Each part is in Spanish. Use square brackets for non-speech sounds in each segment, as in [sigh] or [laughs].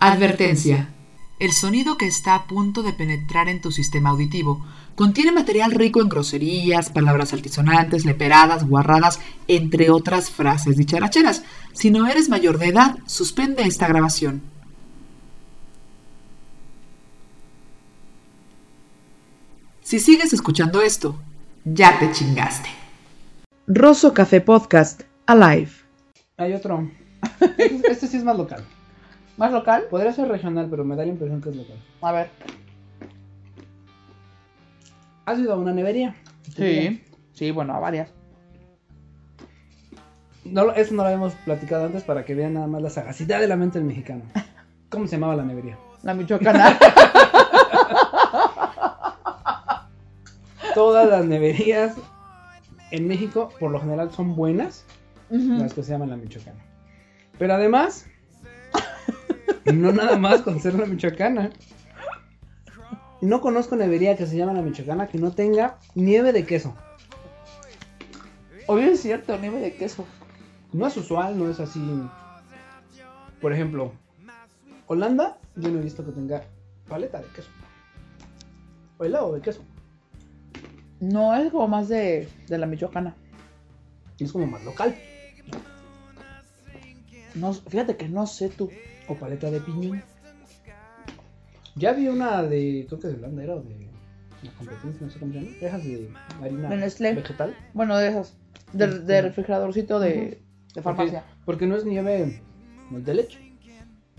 Advertencia. El sonido que está a punto de penetrar en tu sistema auditivo contiene material rico en groserías, palabras altisonantes, leperadas, guarradas, entre otras frases dicharacheras. Si no eres mayor de edad, suspende esta grabación. Si sigues escuchando esto, ya te chingaste. Rosso Café Podcast, Alive. Hay otro. [laughs] Este sí es más local. ¿Más local? Podría ser regional, pero me da la impresión que es local. A ver. ¿Has ido a una nevería? Sí. Sí, bueno, a varias. No, eso no lo habíamos platicado antes para que vean nada más la sagacidad de la mente del mexicano. [laughs] ¿Cómo se llamaba la nevería? La Michoacana. [laughs] Todas las neverías en México, por lo general, son buenas. Las que se llaman la Michoacana. Pero además, [laughs] no nada más con ser la Michoacana. No conozco nevería que se llama la Michoacana que no tenga nieve de queso. Hoy es cierto, nieve de queso. No es usual, no es así. Por ejemplo, Holanda, yo no he visto que tenga paleta de queso. O helado de queso. No, es como más de, de la Michoacana. Es como más local. No, fíjate que no sé tú. O paleta de piñón. Ya vi una de, creo que de Holanda era o de la competencia, no sé cómo se llama. Dejas de harina vegetal. Bueno, de esas. De, de refrigeradorcito de, de farmacia. Porque, porque no es nieve no es de leche.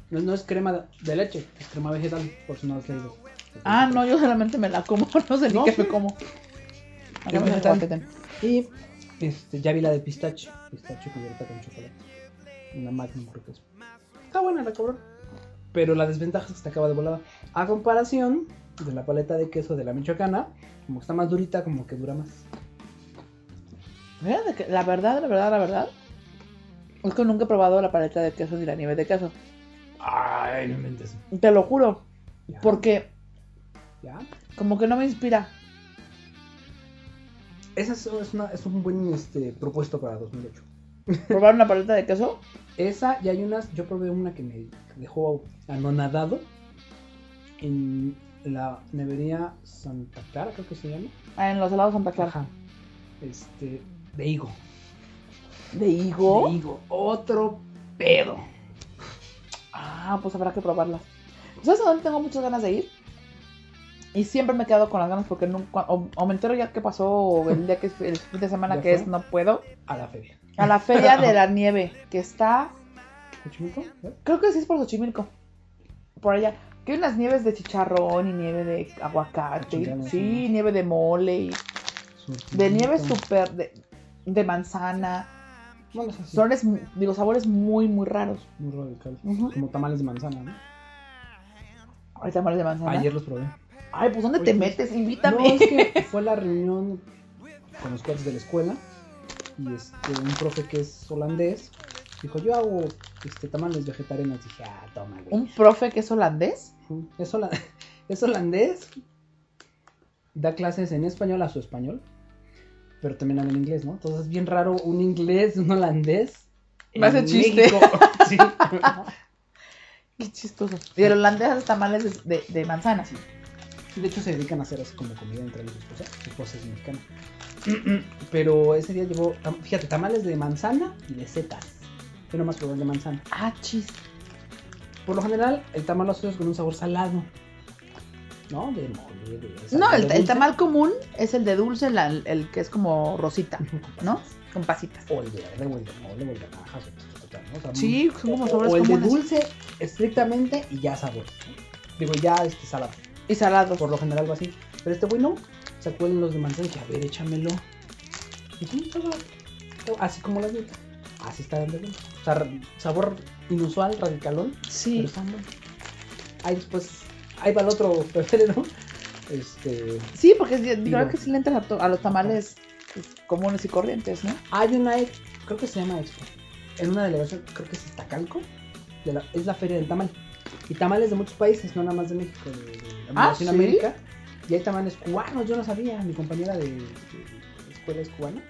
No, no es crema de leche, es crema vegetal, por si no has leído. Ah, no, yo solamente me la como. [laughs] No sé ni No, qué sí. me como. Es vegetal. Y este, ya vi la de pistache. Pistache cubierta con chocolate. Una Magnum creo que es. Está buena la cabrón. Pero la desventaja es que te acaba de volada. A comparación de la paleta de queso de la Michoacana, como está más durita, como que dura más. Que la verdad, la verdad, la verdad. Es que nunca he probado la paleta de queso ni la nieve de queso. Ay, no inventes. Te lo juro. Ya, Porque ya. como que no me inspira. Ese es, es una- es un buen este, propuesto para 2008. Probar una paleta de queso. Esa, y hay unas, yo probé una que me dejó anonadado en la nevería Santa Clara, creo que se llama. Ah, en los helados Santa Clara. Ajá. Este, de higo. ¿De higo? De higo. Otro pedo. Ah, pues habrá que probarlas. ¿Sabes a dónde tengo muchas ganas de ir? Y siempre me he quedado con las ganas porque nunca, o, o me entero ya que pasó el día que es el fin de semana ¿Ya que fue? es no puedo. A la feria. A la feria de la [laughs] nieve, que está, ¿Xochimilco? ¿Eh? creo que sí es por Xochimilco. Por allá. Que hay unas nieves de chicharrón y nieve de aguacate. chingada, sí, sí. nieve de mole y de nieve súper de, de manzana. Bueno, es digo, sabores muy, muy raros. muy radical. Ujú. Como tamales de manzana, ¿no? Hay tamales de manzana. Ayer los probé. Ay, pues ¿dónde Oye, te pues, metes? No, Invítame. es que [laughs] fue la reunión con los cuates de la escuela y este, un profe que es holandés dijo, yo hago este, tamales vegetarianos. Dije, ah, toma, güey. Un profe que es holandés. Es, hola- [laughs] es holandés, da clases en español a su español, pero también habla en inglés, ¿no? Entonces es bien raro un inglés, un holandés. Me hace chiste. [laughs] Sí. Qué chistoso. Y el holandés hace tamales de, de, de manzana. De hecho, se dedican a hacer así como comida entre los esposa. Su esposa es mexicana. [clears throat] Pero ese día llevó, fíjate, tamales de manzana y de setas. Yo nomás probé el de manzana. Ah, chis. Por lo general, el tamal lo asocias con un sabor salado. ¿No? De mole, de No, el, de el tamal común es el de dulce, la- el, que es como rosita, [laughs] ¿no? Con pasitas. O el de verde, o el de mole, o el de o sea. O Sí, son como o- sabores O el de comunes. dulce, estrictamente, y ya sabor. Digo, ya este salado. Y salados. Por lo general va así. Pero este güey no. Sacó los de manzana y dije, a ver, échamelo. Y sí, estaba- estaba así como las dieta. Así está dando bien. O sea, sabor inusual, radicalón. Pero Sí. está bueno. Ahí después, ahí va el otro febrero. Este. Sí, porque Digo. creo que sí le entran a, to- a los tamales pues, comunes y corrientes, ¿no? Hay una, creo que se llama Expo. En una delegación, creo que es Iztacalco. de la- es la feria del tamal. Y tamales de muchos países, no nada más de México, de, de Ah, Latinoamérica. Y hay tamales cubanos, yo no sabía. Mi compañera de, de escuela es cubana.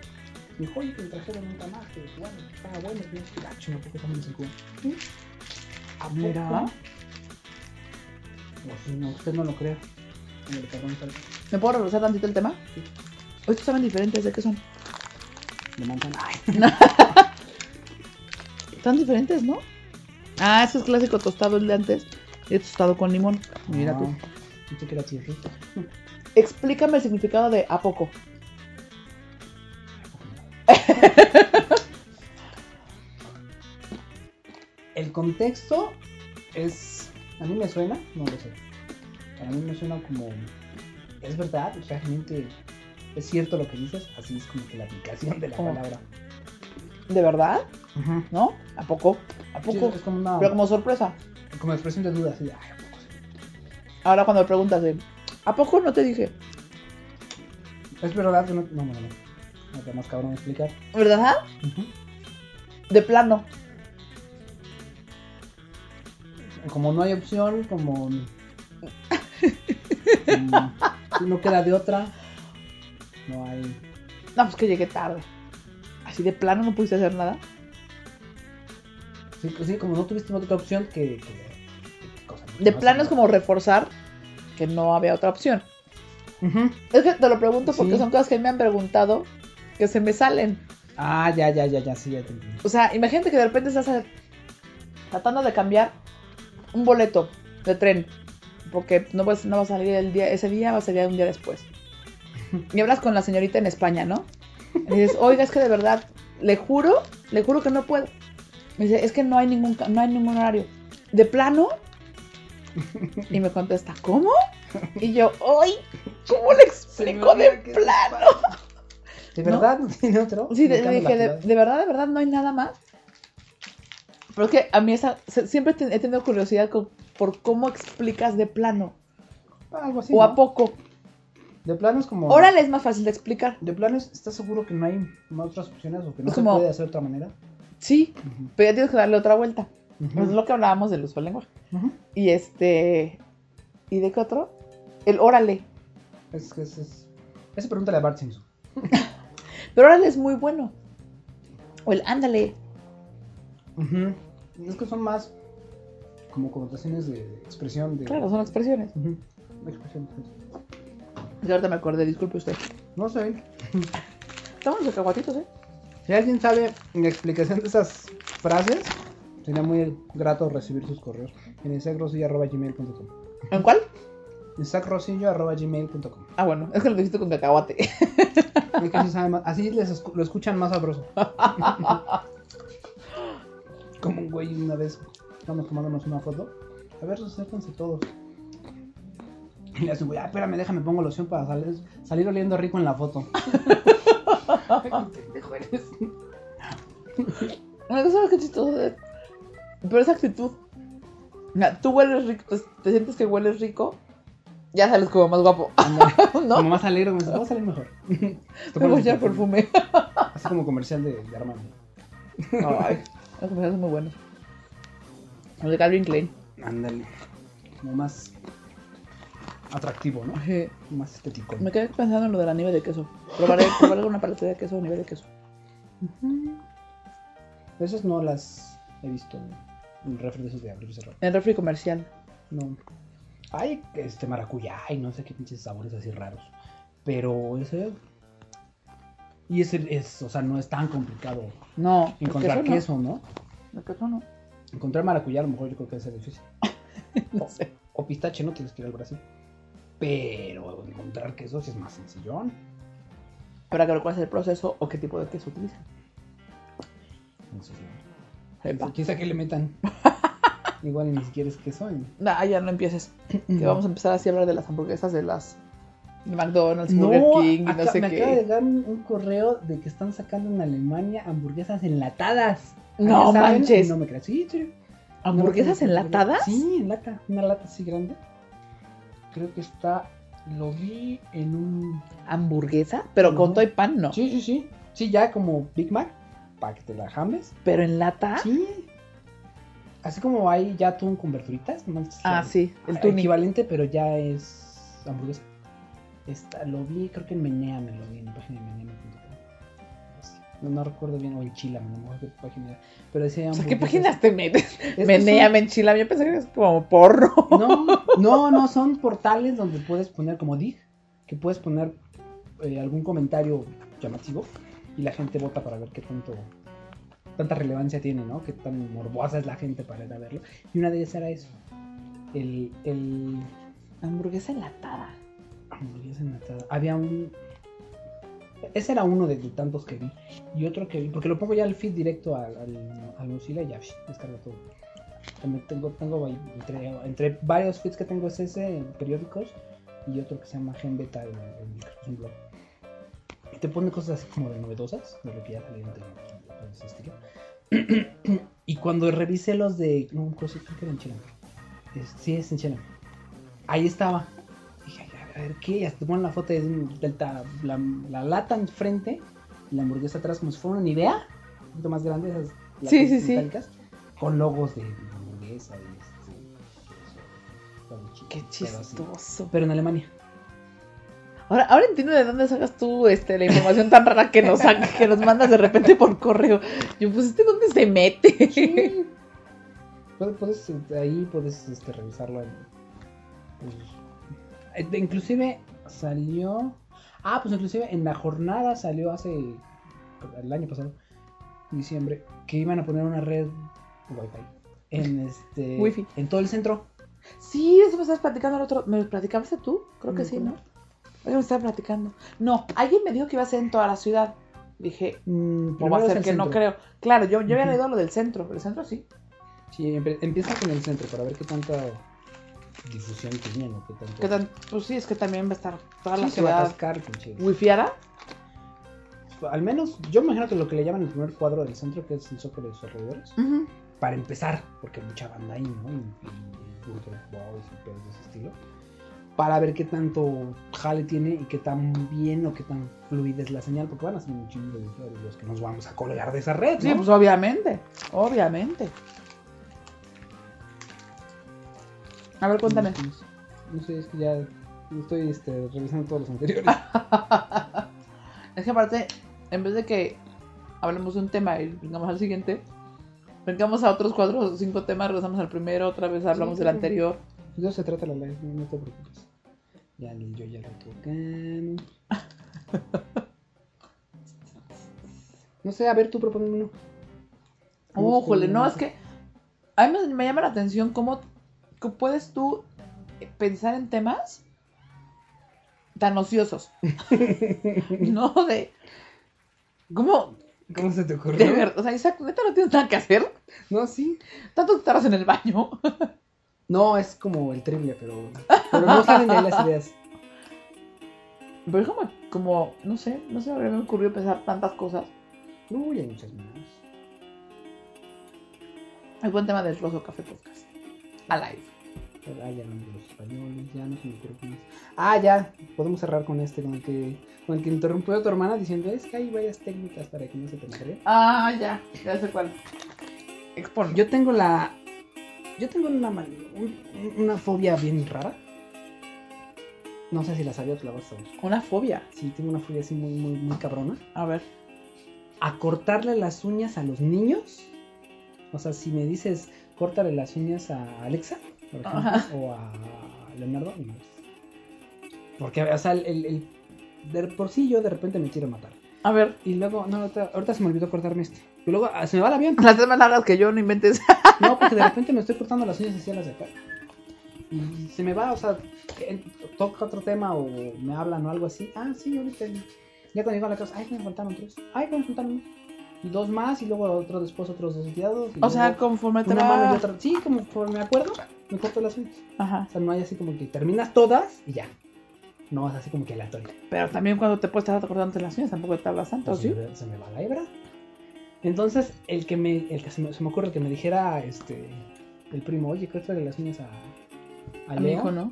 Me dijo, oye, que me trajeron un tamal que cubano, estaba bueno. Y yo dije, ah, chinga, ¿por qué tamales en Cuba? ¿Sí? ¿A Mira. poco? O si no, usted no lo crea. ¿Me puedo regresar tantito el tema? Sí. Estos saben diferentes, ¿de qué son? de manzana. Están [laughs] diferentes, ¿no? Ah, ese es clásico tostado el de antes. Y este tostado con limón. Mira tú. Que era. Explícame el significado de a poco. El contexto es. A mí me suena, no lo sé. A mí me suena como. Es verdad, realmente es cierto lo que dices. Así es como que la aplicación de la Oh. palabra. ¿De verdad? ¿No? ¿A poco? ¿A Sí, poco? es como una. Pero como sorpresa. como expresión de duda, así de. Ay, ¿a poco sí? Ahora cuando me preguntas de ¿A poco no te dije? Es verdad que no. No, no, no. No te más cabrón explicar. ¿Verdad? De plano. Como no hay opción, como. [laughs] mm, si no queda de otra. No hay. No, pues que llegué tarde. Así de plano no pudiste hacer nada. Sí, sí, como no tuviste otra opción que. De No plano es como reforzar que no había otra opción. Es que te lo pregunto porque Sí. son cosas que me han preguntado que se me salen. Ah, ya, ya, ya, ya, sí, ya te entendí. O sea, imagínate que de repente estás tratando de cambiar un boleto de tren. Porque no, vas- no va a salir el día, ese día, va a salir un día después. [laughs] Y hablas con la señorita en España, ¿no? Y dices, oiga, es que de verdad, le juro, le juro que no puedo. Me dice, es que no hay ningún, no hay ningún horario. ¿De plano? [laughs] Y me contesta, ¿cómo? Y yo, ¡ay! ¿Cómo le explico de plano? ¿De [laughs] verdad no tiene otro? Sí, de- dije, de, verdad, de verdad, no hay nada más. Pero es que a mí esa, siempre he tenido curiosidad con- por cómo explicas de plano Ah, Algo así. o ¿no? a poco. De plano es como. Órale es más fácil de explicar. De plano es- ¿estás seguro que no hay más otras opciones o que no Es se como- puede hacer de otra manera? Sí, pero ya tienes que darle otra vuelta. Es lo que hablábamos del uso del lenguaje. Ujú. Y este. ¿Y de qué otro? El órale. Es que es, es... Ese pregúntale a Bart Simpson. [laughs] Pero órale es muy bueno. O el ándale. Ujú. Es que son más como connotaciones de expresión de. Claro, son expresiones. Ujú. Expresión. Y ahorita me acordé, disculpe usted. No sé. Estamos los cacahuatitos, ¿eh? Si alguien sabe la explicación de esas frases, sería muy grato recibir sus correos en isacrosillo.gmail.com ¿En cuál? isacrosillo.gmail.com Ah, bueno, es que lo dijiste con cacahuate. Es que así, sabe más- así les escu- lo escuchan más sabroso. [laughs] Como un güey una vez, estamos tomándonos una foto. A ver, acérquense todos. Y le hace güey, ah, espérame, déjame, pongo loción para salir, salir oliendo rico en la foto. [laughs] Qué pendejo eres. [laughs] Sabes qué chistoso. Pero esa actitud. Tú hueles rico, pues, te sientes que hueles rico, ya sales como más guapo. [laughs] ¿No? Como más alegre, como va a salir mejor. [laughs] [laughs] Te voy a echar perfume. Así como comercial de, de Armando. Ay, los comerciales son muy buenos. Los de Calvin Klein. Ándale. Como más atractivo, ¿no? Ajé. Más estético. Me quedé pensando en lo de la nieve de queso. Probaré, probaré una paleta de queso, nieve de queso. Esas no las he visto en refri de esos de abrir y cerrar. En refri comercial. No. Hay este maracuyá y no sé qué pinches sabores así raros. Pero ese. Y ese es, o sea, no es tan complicado No, encontrar queso ¿no? no. El queso no. Encontrar maracuyá a lo mejor yo creo que ser difícil. [laughs] No sé. O pistache no tienes que ir al Brasil. Pero encontrar queso sí es más sencillón. Para que cuál es el proceso o qué tipo de queso utilizan. Epa. Quizá que le metan. [laughs] Igual ni siquiera es queso. y- Nah, ya no empieces. [clears throat] Que vamos a empezar así a hablar de las hamburguesas de las McDonald's, No, Burger King y no acá- sé me acaba de qué. llegar un, un correo de que están sacando en Alemania hamburguesas enlatadas. No manches. No me creas. Sí, sí. ¿Hamburguesas No, no, no, enlatadas? Sí, en lata. Una lata así grande. Creo que está. Lo vi en un. ¿Hamburguesa? Pero con Ujú. todo y pan, no. Sí, sí, sí. Sí, ya como Big Mac. Para que te la jambes. Pero en lata. Sí. Así como hay ya atún con verduritas. nomás Ah, sí, el tuni. Equivalente, pero ya es hamburguesa. Esta, lo vi, creo que en Menea me lo vi, en la página de Menea.com. No, no recuerdo bien, o en Chila, no me acuerdo qué página era. Pero decía O sea, ¿qué páginas te metes? Menea, son- me enchila. Yo pensé que es como porno. No, No, no, son portales donde puedes poner como dig, que puedes poner eh, algún comentario llamativo y la gente vota para ver qué tanto tanta relevancia tiene, ¿no? Qué tan morbosa es la gente para ir a verlo. Y una de ellas era eso. El, el Hamburguesa enlatada. hamburguesa enlatada. Había un ese era uno de, tantos que vi. Y otro que vi, porque lo pongo ya al feed directo al, al, al Mozilla y ya descarga todo. También tengo, tengo entre, entre varios feeds que tengo es ese en periódicos y otro que se llama Gen Beta es un blog. Te pone cosas así como de novedosas, de lo que ya tecnología, de ese estilo. [clears throat] y cuando revisé los de. No, creo que creo que era en Chile. Es- sí, es en Chile. Ahí estaba. Dije, a ver qué. Hasta te ponen la foto de un- del ta- la, la lata enfrente la hamburguesa atrás, como si fuera una Nivea. Un poquito más grande, esas Sí, sí, sí. Con logos de hamburguesa y este. Qué pero chistoso. Pero en Alemania. Ahora, ahora entiendo de dónde sacas tú este, la información tan rara que nos, saca- que nos mandas de repente por correo. Yo, pues, ¿este dónde se mete? [laughs] Puedes, puedes, este, ahí puedes este, revisarlo. en- pues, eh, inclusive salió. Ah, pues inclusive en la jornada salió hace. El año pasado, diciembre, que iban a poner una red Wi-Fi en este. Wi-Fi. En todo el centro. Sí, eso me estabas platicando el otro. ¿Me lo platicaste tú? Creo que sí. ¿no? Alguien me estaba platicando. No, alguien me dijo que iba a ser en toda la ciudad. Dije, Mm, o va a ser que no centro. creo. Claro, yo, yo había Ujú. leído lo del centro. El centro sí. Sí, empieza con el centro para ver qué tanta difusión tienen o qué tanto. ¿Qué tan? Pues sí, es que también va a estar toda Sí, la se va a ciudad. atascar. ¿Wifiara? Al menos, yo me imagino que lo que le llaman el primer cuadro del centro, que es el Zócalo de sus alrededores. Ujú. para empezar, porque mucha banda ahí, ¿no? Y, y, y y de ese estilo. Para ver qué tanto jale tiene y qué tan bien o qué tan fluida es la señal, porque van a ser un chingo de usuarios los que nos vamos a colgar de esa red, ¿no? Sí, pues obviamente. Obviamente. A ver, cuéntame. No sé, es que ya estoy este, revisando todos los anteriores. [laughs] Es que aparte, en vez de que hablemos de un tema y brincamos al siguiente, brincamos a otros cuatro o cinco temas, regresamos al primero, otra vez hablamos Sí, del sí. anterior. De eso se trata la no, no te preocupes. Ya ni yo ya lo tocan. [laughs] No sé, a ver, tú propone uno. Oh, jole, no, es que a mí me, me llama la atención cómo, cómo puedes tú pensar en temas tan ociosos. [laughs] no de... ¿Cómo? ¿Cómo se te ocurrió? De verdad, o sea, Isaac, ¿neta no tienes nada que hacer? No, sí. Tanto te tardas en el baño. No, es como el triple, pero, pero no salen de ahí las ideas. Pero es como, como, no sé, no se me habría ocurrido pensar tantas cosas. Uy, hay muchas más. El buen tema del Rojo Café Podcast. Alive. Ah, ya de los españoles, ya no se me ocurre más. Ah, ya, podemos cerrar con este, con el que, con el que interrumpió a tu hermana diciendo, es que hay varias técnicas para que no se te maree. Ah, ya, ya sé cuál. Expon. Yo tengo la. Yo tengo una, man- un- una fobia bien rara. No sé si la sabía o te la vas a saber. Una fobia. Sí, tengo una fobia así muy, muy, muy cabrona. A ver. A cortarle las uñas a los niños. O sea, si me dices, córtale las uñas a Alexa, por ejemplo, Ajá. o a Leonardo, no. Porque, o sea, el, el- el- de por sí yo de repente me quiero matar. A ver. Y luego, no, ahorita, ahorita se me olvidó cortarme este. Y luego ah, se me va el avión. Las tres más largas que yo no inventes. [laughs] No, porque de repente me estoy cortando las uñas hacia las de acá. Y se me va, o sea, toca otro tema o me hablan o algo así. Ah, sí, ahorita. Ya cuando llego a la casa, ay, me faltaron tres. Ay, me faltaron. Y dos más, y luego otro después, otros dos y O sea, conforme te va... otra. Sí, por me acuerdo, me corto las uñas. Ajá. O sea, no hay así como que terminas todas y ya. No es así como que aleatorio. Pero también cuando te puedes estar cortando las uñas tampoco te hablas tanto, Pues ¿sí? se me va la hebra. Entonces, el que me, el que se me, se me ocurre el que me dijera este el primo, oye, córtale las uñas a, a A mi Leo. hijo, ¿no?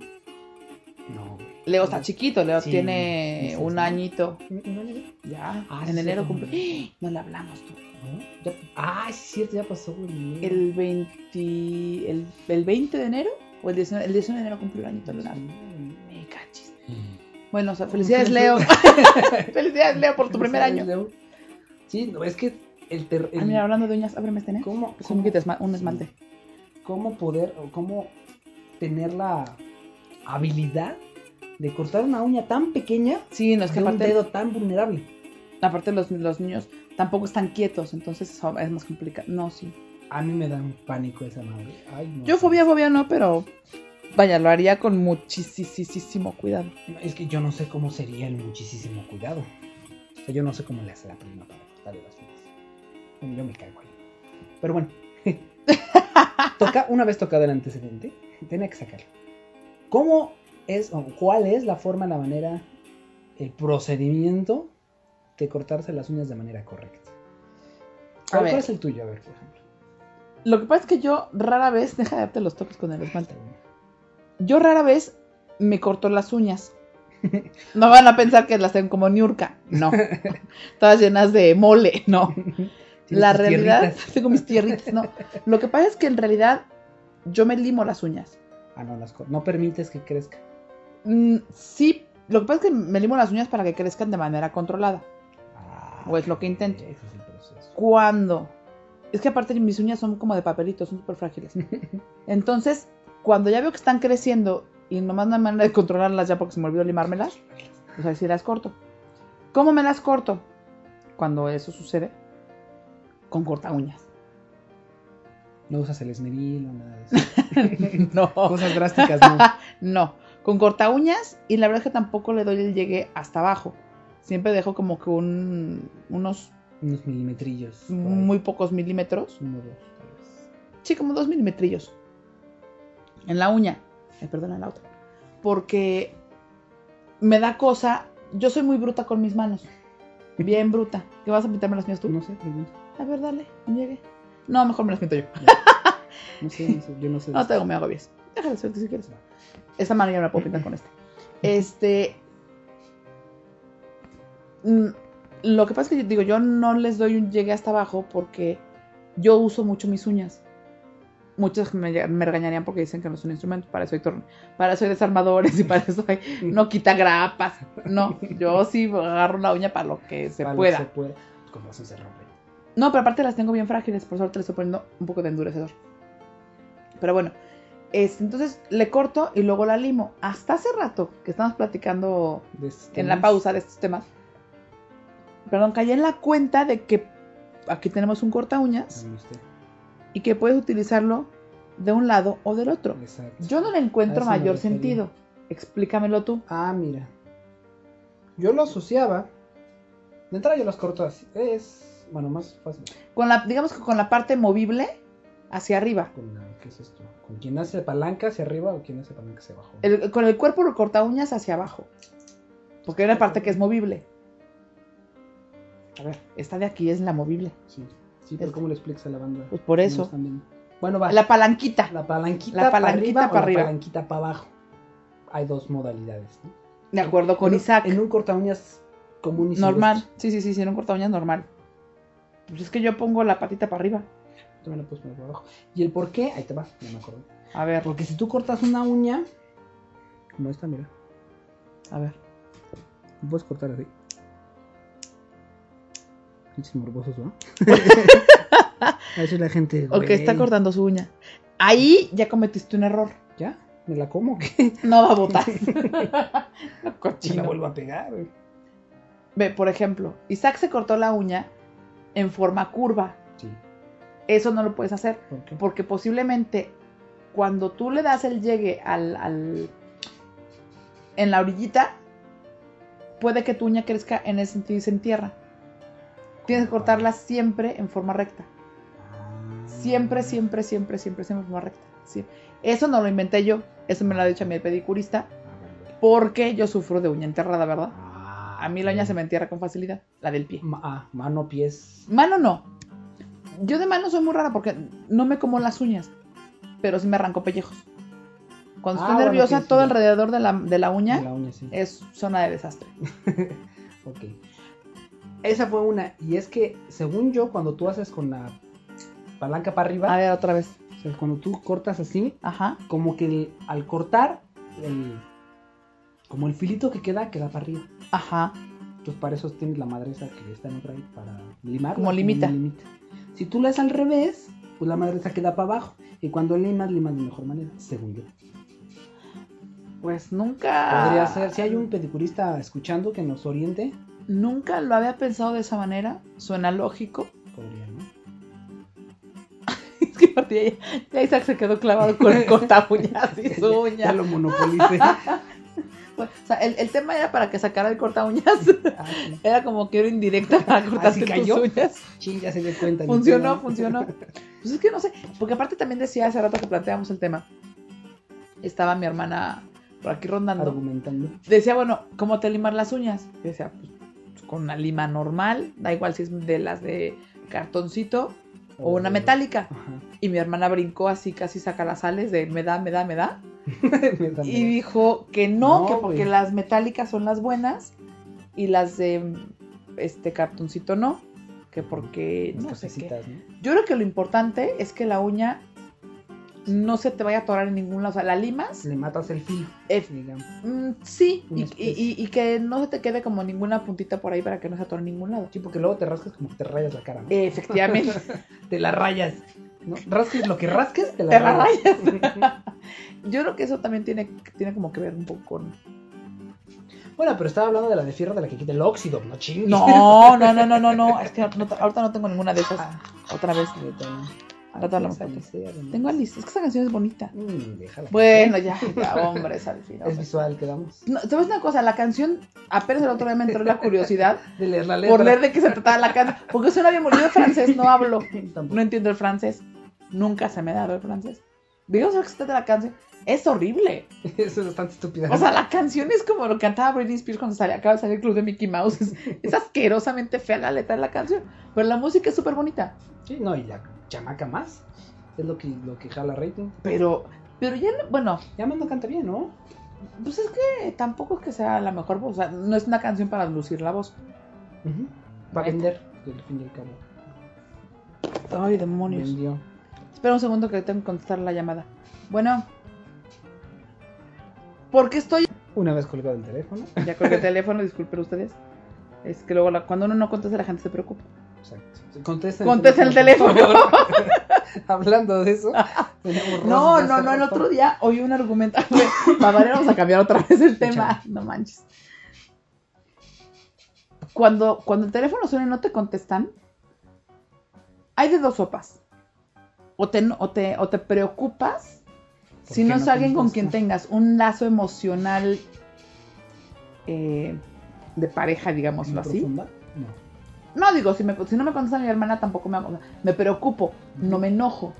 No, güey. Leo está chiquito, Leo Sí, tiene sí, sí, un sí. añito. ¿Un- un año? Ya, Ah, en sí, enero sí. cumple. [gasps] No le hablamos tú. ¿No? Ya- ah, sí, es cierto, ya pasó, güey. El 20, el, el 20 de enero o el 19, el 19 de enero cumplió el añito Leonardo. Me cachis. Bueno, o sea, felicidades Leo. [laughs] felicidades Leo por tu primer año. Leo. Sí, no, es que el, ter- Ah, mira, hablando de uñas, ábreme este, ¿eh? ¿cómo, Es cómo- un, esma- un esmalte. cómo poder o cómo tener la habilidad de cortar una uña tan pequeña Sí, no es que de un aparte, dedo tan vulnerable. aparte los, los niños tampoco están quietos, entonces eso es más complicado. No, sí. A mí me da un pánico esa madre. Ay, no. Yo fobia, fobia no, pero vaya, lo haría con muchísimo cuidado. Es que yo no sé cómo sería el muchísimo cuidado. O sea, yo no sé cómo le hace la prima para cortarle las uñas. Yo me caigo ahí. Pero bueno. [laughs] Toca, una vez tocado el antecedente, tenía que sacarlo. ¿Cómo es o cuál es la forma, la manera, el procedimiento de cortarse las uñas de manera correcta? A ver. ¿Cuál es el tuyo? A ver, por ejemplo. Lo que pasa es que yo rara vez, deja de darte los toques con el esmalte. Yo rara vez me corto las uñas. No van a pensar que las tengo como Niurka. No. [laughs] Todas llenas de mole. No. [laughs] La realidad, tierritas. [laughs] tengo mis tierritas. No. Lo que pasa es que en realidad yo me limo las uñas. Ah, no, las no permites que crezca. Mm, sí, lo que pasa es que me limo las uñas para que crezcan de manera controlada. Ah, O es lo que intento. Ese es el proceso. Cuando. Es que aparte mis uñas son como de papelito, son súper frágiles. [laughs] Entonces, cuando ya veo que están creciendo y nomás no hay manera de controlarlas ya porque se me olvidó limármelas, pues ahí sí las corto. ¿Cómo me las corto? Cuando eso sucede, con corta uñas. No usas el esmeril o nada de eso. [laughs] no. Cosas drásticas, no. [laughs] No, con corta uñas y la verdad es que tampoco le doy el llegue hasta abajo. Siempre dejo como que un, unos Unos milimetrillos. muy pocos milímetros. Uno, dos, vez. Sí, como dos milimetrillos. En la uña. Ay, perdón, en la otra. Porque me da cosa. Yo soy muy bruta con mis manos. Bien bruta. ¿Qué vas a pintarme las mías tú? No sé, pregunto. A ver, dale, llegue. No, mejor me las pinto yo. [laughs] No sé, no sé, yo no sé. No tengo, me hago bien. Déjale suerte si quieres. Esta mano ya me la puedo pintar con este. Este. mm, Lo que pasa es que yo digo, yo no les doy un llegue hasta abajo porque yo uso mucho mis uñas. Muchos me, me regañarían porque dicen que no es un instrumento. Para eso hay, para eso hay desarmadores y para eso hay. [laughs] No quita grapas. No, yo sí agarro la uña para lo que se Para lo pueda. que se pueda. Con razón se rompe. No, pero aparte las tengo bien frágiles, por suerte le estoy poniendo un poco de endurecedor. Pero bueno, este, entonces le corto y luego la limo. Hasta hace rato que estamos platicando De estos en la pausa de estos temas, perdón, caí en la cuenta de que aquí tenemos un corta uñas y que puedes utilizarlo de un lado o del otro. Exacto. Yo no le encuentro mayor sentido. Explícamelo tú. Ah, mira. Yo lo asociaba. De entrada yo las corto así. Es, bueno, más fácil. Con la, digamos que con la parte movible hacia arriba. Con la, ¿Qué es esto? ¿Con quien hace palanca hacia arriba o quien hace palanca hacia abajo? El- con el cuerpo lo corta uñas hacia abajo. Porque hay una parte que es movible. A ver, esta de aquí es la movible. Sí. Sí, pero Este. ¿cómo le explicas a la banda? Pues por eso. Bueno, va. La palanquita. La palanquita, La para palanquita arriba para o arriba. la palanquita para abajo. Hay dos modalidades. ¿no? De acuerdo con En un- Isaac. En un corta uñas común y Normal. silvestre. Sí, sí, sí, sí, en un corta uñas normal. Pues es que yo pongo la patita para arriba. También la puedes poner para abajo. ¿Y el por qué? Ahí te va, ya me acuerdo. A ver, Porque si tú cortas una uña, como esta, mira, a ver. lo puedes cortar así. Pinches morbosos, ¿no? A [laughs] eso la gente. Ok, está cortando su uña. Ahí ya cometiste un error. ¿Ya? ¿Me la como qué? [laughs] No va a botar. [laughs] No, la vuelvo a pegar. Ve, por ejemplo, Isaac se cortó la uña en forma curva. Sí. Eso no lo puedes hacer. ¿Por qué? Porque posiblemente cuando tú le das el llegue al, al- en la orillita, puede que tu uña crezca en ese sentido y se entierra. Tienes que cortarla siempre en forma recta. Siempre, siempre, siempre, siempre, siempre en forma recta. Sí. Eso no lo inventé yo. Eso me lo ha dicho a mi pedicurista. Porque yo sufro de uña enterrada, ¿verdad? A mí la uña se me entierra con facilidad. La del pie. Ma- ah, mano, pies. Mano no. Yo de mano soy muy rara porque no me como las uñas, pero sí me arranco pellejos. Cuando Ah, estoy bueno, nerviosa, todo alrededor de la, de la uña de La uña, sí. es zona de desastre. [laughs] Ok. Esa fue una. Y es que, según yo, cuando tú haces con la palanca para arriba, A ver, otra vez. o sea, cuando tú cortas así, Ajá. como que el- al cortar, el, como el filito que queda, queda para arriba. Ajá. Entonces, para eso tienes la madre esa que está en otra ahí, para limar. Como limita. Si tú la haces al revés, pues la madre esa queda para abajo. Y cuando limas, limas de mejor manera, según yo. Pues nunca. Podría ser, si hay un pedicurista escuchando que nos oriente, Nunca lo había pensado de esa manera. Suena lógico. podría, ¿no? [laughs] Es que aparte ya, ya Isaac se quedó clavado con el [laughs] corta uñas y su uña. Ya lo monopolicé. [laughs] O sea, el, el tema era para que sacara el corta uñas. Ah, sí. [laughs] Era como que era indirecta para cortarte tus cayó? uñas. Chin, ya se dio cuenta. Funcionó, funcionó. Pues es que no sé, porque aparte también decía hace rato que planteamos el tema. Estaba mi hermana por aquí rondando. Argumentando. Decía, bueno, ¿cómo te limar las uñas? Yo decía, pues, con una lima normal, da igual si es de las de cartoncito o una metálica. Ajá. Y mi hermana brincó así, casi saca las sales de me da, me da, me da. [laughs] Y dijo que no, No, que porque las metálicas son las buenas y las de este cartoncito no. Que porque no sé qué. cafecitas, ¿no? Yo creo que lo importante es que la uña no se te vaya a atorar en ningún lado. O sea, la limas, Le matas el filo, eh, digamos. mm, sí, y, y- y que no se te quede como ninguna puntita por ahí para que no se atore en ningún lado. Sí, porque luego te rascas como que te rayas la cara, ¿no? Efectivamente, [laughs] Te la rayas. ¿no? Rasques lo que rasques, te la te rayas. [laughs] Yo creo que eso también tiene, tiene como que ver un poco con... bueno, pero estaba hablando de la de fierro de la que quita el óxido, no chingues. No, no, no, no, no, no. Es que no- ahorita no tengo ninguna de esas. Ah, Otra vez. te hablamos. Tengo Alice. Es que esa canción es bonita. Mm, déjala. Bueno, ya, ya, hombres, al fin. Es visual, quedamos. No, ¿Sabes una cosa? La canción, apenas el otro día me entró la curiosidad [laughs] De leer la letra. por leer de qué se trataba la canción. Porque suena bien bonito. Yo francés no hablo. [laughs] No entiendo el francés. Nunca se me ha dado el francés. Digamos que se trata de la canción. Es horrible. [laughs] Eso es bastante estúpida. O sea, la canción es como lo que cantaba Britney Spears cuando salía, acaba de salir el club de Mickey Mouse. Es, es asquerosamente fea la letra de la canción. Pero la música es súper bonita. Sí, no, y la chamaca más. Es lo que, lo que jala rating. Pero, pero ya no, bueno, Ya no canta bien, ¿no? pues es que tampoco es que sea la mejor voz. O sea, no es una canción para lucir la voz. Va a vender, del fin al cabo. Ay, demonios. Vendió. Espera un segundo que tengo que contestar la llamada. Bueno. ¿Por qué estoy? Una vez colgado el teléfono. Ya colgué el [laughs] teléfono, disculpen ustedes. Es que luego la- cuando uno no contesta la gente se preocupa. Exacto. Contesta Contesta el teléfono. [laughs] Hablando de eso. [laughs] No, no, no, el otro día oí un argumento. Variar, vamos a cambiar otra vez el tema. No manches. Cuando, cuando el teléfono suena y no te contestan, hay de dos sopas. O te, o te, o te preocupas ¿Por si no es alguien con quien tengas un lazo emocional eh, de pareja, digámoslo ¿Muy así. profunda? No. No, digo, si, me, si no me contesta mi hermana tampoco me, me preocupo, no me enojo.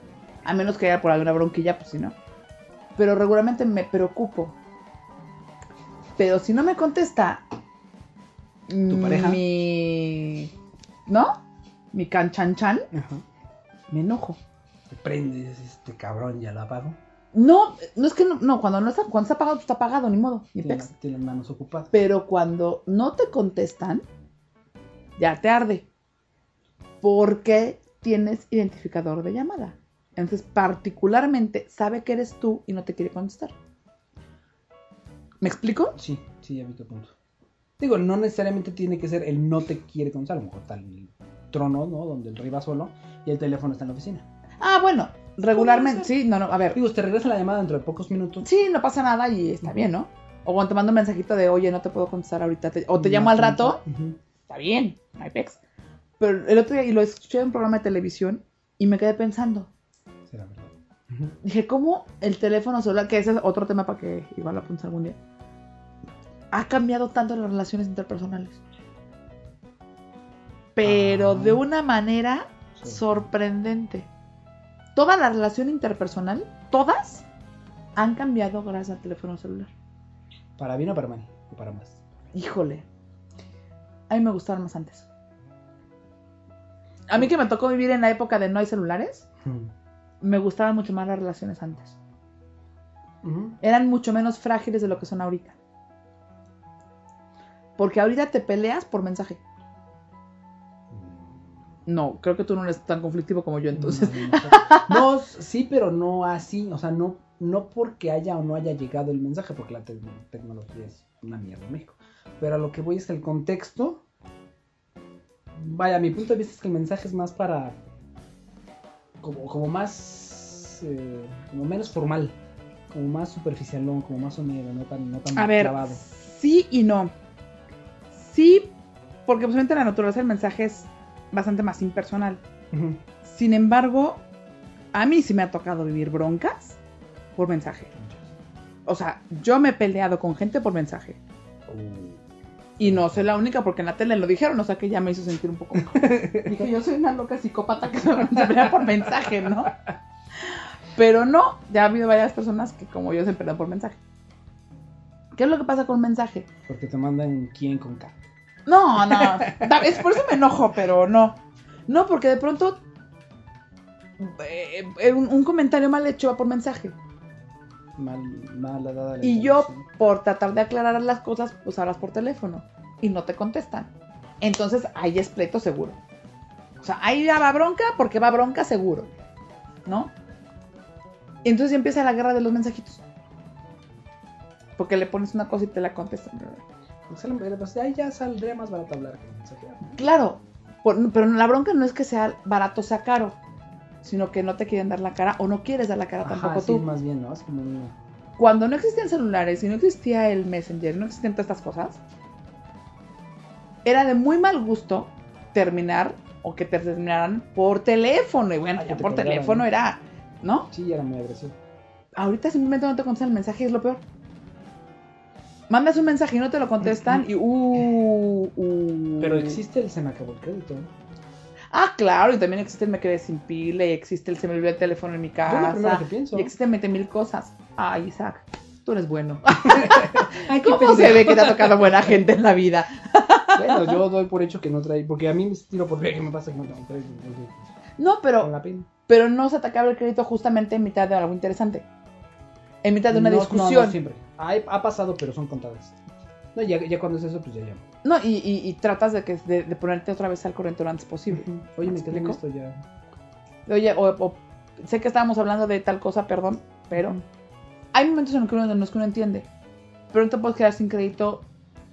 A menos que haya por alguna bronquilla, pues si no. Pero regularmente me preocupo. Pero si no me contesta. ¿Tu pareja? Mi. ¿No? Mi canchanchan, Ajá. me enojo. Te prendes, este cabrón, ya lo apago. No, no es que no, no, cuando no está, cuando está apagado, pues está apagado, ni modo, ni Tiene, pex. manos ocupadas. Pero cuando no te contestan, ya te arde. Porque tienes identificador de llamada. Entonces, particularmente, sabe que eres tú y no te quiere contestar. ¿Me explico? Sí, sí, ya vi tu punto. Digo, no necesariamente tiene que ser el no te quiere contestar, a lo mejor tal el trono, ¿no? Donde el rey va solo y el teléfono está en la oficina. Ah, bueno, regularmente, sí, no, no, a ver. Digo, te regresa la llamada dentro de pocos minutos. Sí, no pasa nada y está bien, ¿no? O cuando te mando un mensajito de, oye, no te puedo contestar ahorita, te- o te llamo al rato, Ujú. está bien, no hay pex. Pero el otro día, y lo escuché en un programa de televisión, y me quedé pensando, Será verdad. Ujú. Dije, ¿cómo el teléfono celular, que ese es otro tema para que igual lo apuntes algún día, ha cambiado tanto las relaciones interpersonales? Pero Ah. de una manera Sí. sorprendente. Toda la relación interpersonal, todas, han cambiado gracias al teléfono celular. ¿Para bien o para mal? O para más. Híjole. A mí me gustaban más antes. A mí que me tocó vivir en la época de no hay celulares, Ujú. me gustaban mucho más las relaciones antes. Eran mucho menos frágiles de lo que son ahorita. Porque ahorita te peleas por mensaje. No, creo que tú no eres tan conflictivo como yo entonces. No, no, sí, pero no así. O sea, no, no porque haya o no haya llegado el mensaje, porque la te- tecnología es una mierda en México. Pero a lo que voy es que el contexto. Vaya, mi punto de vista es que el mensaje es más para. Como, como más. eh, como menos formal. como más superficialón, como más sonido, no tan, no tan A ver, clavado. sí y no. Sí, porque posiblemente la naturaleza del mensaje es bastante más impersonal. Sin embargo, a mí sí me ha tocado vivir broncas por mensaje. O sea, yo me he peleado con gente por mensaje. Uh. Y no soy la única porque en la tele lo dijeron, o sea que ya me hizo sentir un poco mejor. [laughs] Dije, yo soy una loca psicópata que [laughs] se pelea por mensaje, ¿no? Pero no, ya ha habido varias personas que como yo se pelean por mensaje. ¿Qué es lo que pasa con mensaje? Porque te mandan quién con K. No, no, es por eso me enojo, pero no. No, porque de pronto eh, eh, un, un comentario mal hecho va por mensaje. Mal, mal dada la Y yo, por tratar de aclarar las cosas, pues hablas por teléfono y no te contestan. Entonces ahí es pleito seguro. O sea, ahí ya va bronca porque va bronca seguro. ¿No? Y entonces ya empieza la guerra de los mensajitos. Porque le pones una cosa y te la contestan. Pues ahí ya saldría más barato hablar que mensajear. ¿no? Claro, por- pero la bronca no es que sea barato sea caro, sino que no te quieren dar la cara o no quieres dar la cara tampoco Ajá, sí, tú. más bien, ¿no? Es como. Cuando no existían celulares y no existía el Messenger, no existían todas estas cosas, era de muy mal gusto terminar o que te terminaran por teléfono. Y bueno, Ah, ya te por teléfono ¿no? era, ¿no? Sí, era muy agresivo. Ahorita simplemente no te contestan el mensaje, es lo peor. Mandas un mensaje y no te lo contestan y uh, uh. Pero existe el se me acabó el crédito. Ah, claro, y también existe el me quedé sin pila y existe el se me olvidó el teléfono en mi Yo lo primero casa. que pienso. Y existen 20 mil cosas. Ay, Isaac, tú eres bueno. [laughs] Ay, ¿Cómo se ve que te ha tocado buena gente en la vida? [laughs] Bueno, yo doy por hecho que no trae. Porque a mí me tiro por ver que me pasa que no tengo crédito. No, pero, la pero no se te acaba el crédito justamente en mitad de algo interesante. En mitad de una No, no, discusión. No, siempre. Ha, ha pasado, pero son contadas. No, ya, ya cuando es eso, pues ya llamo. No, y, y- y tratas de, que, de, de ponerte otra vez al corriente lo antes posible. Oye, me ¿Me quedé en esto ya. Oye, o, o- sé que estábamos hablando de tal cosa, perdón, pero hay momentos en los que uno, en los que uno entiende. Pero no te puedes quedar sin crédito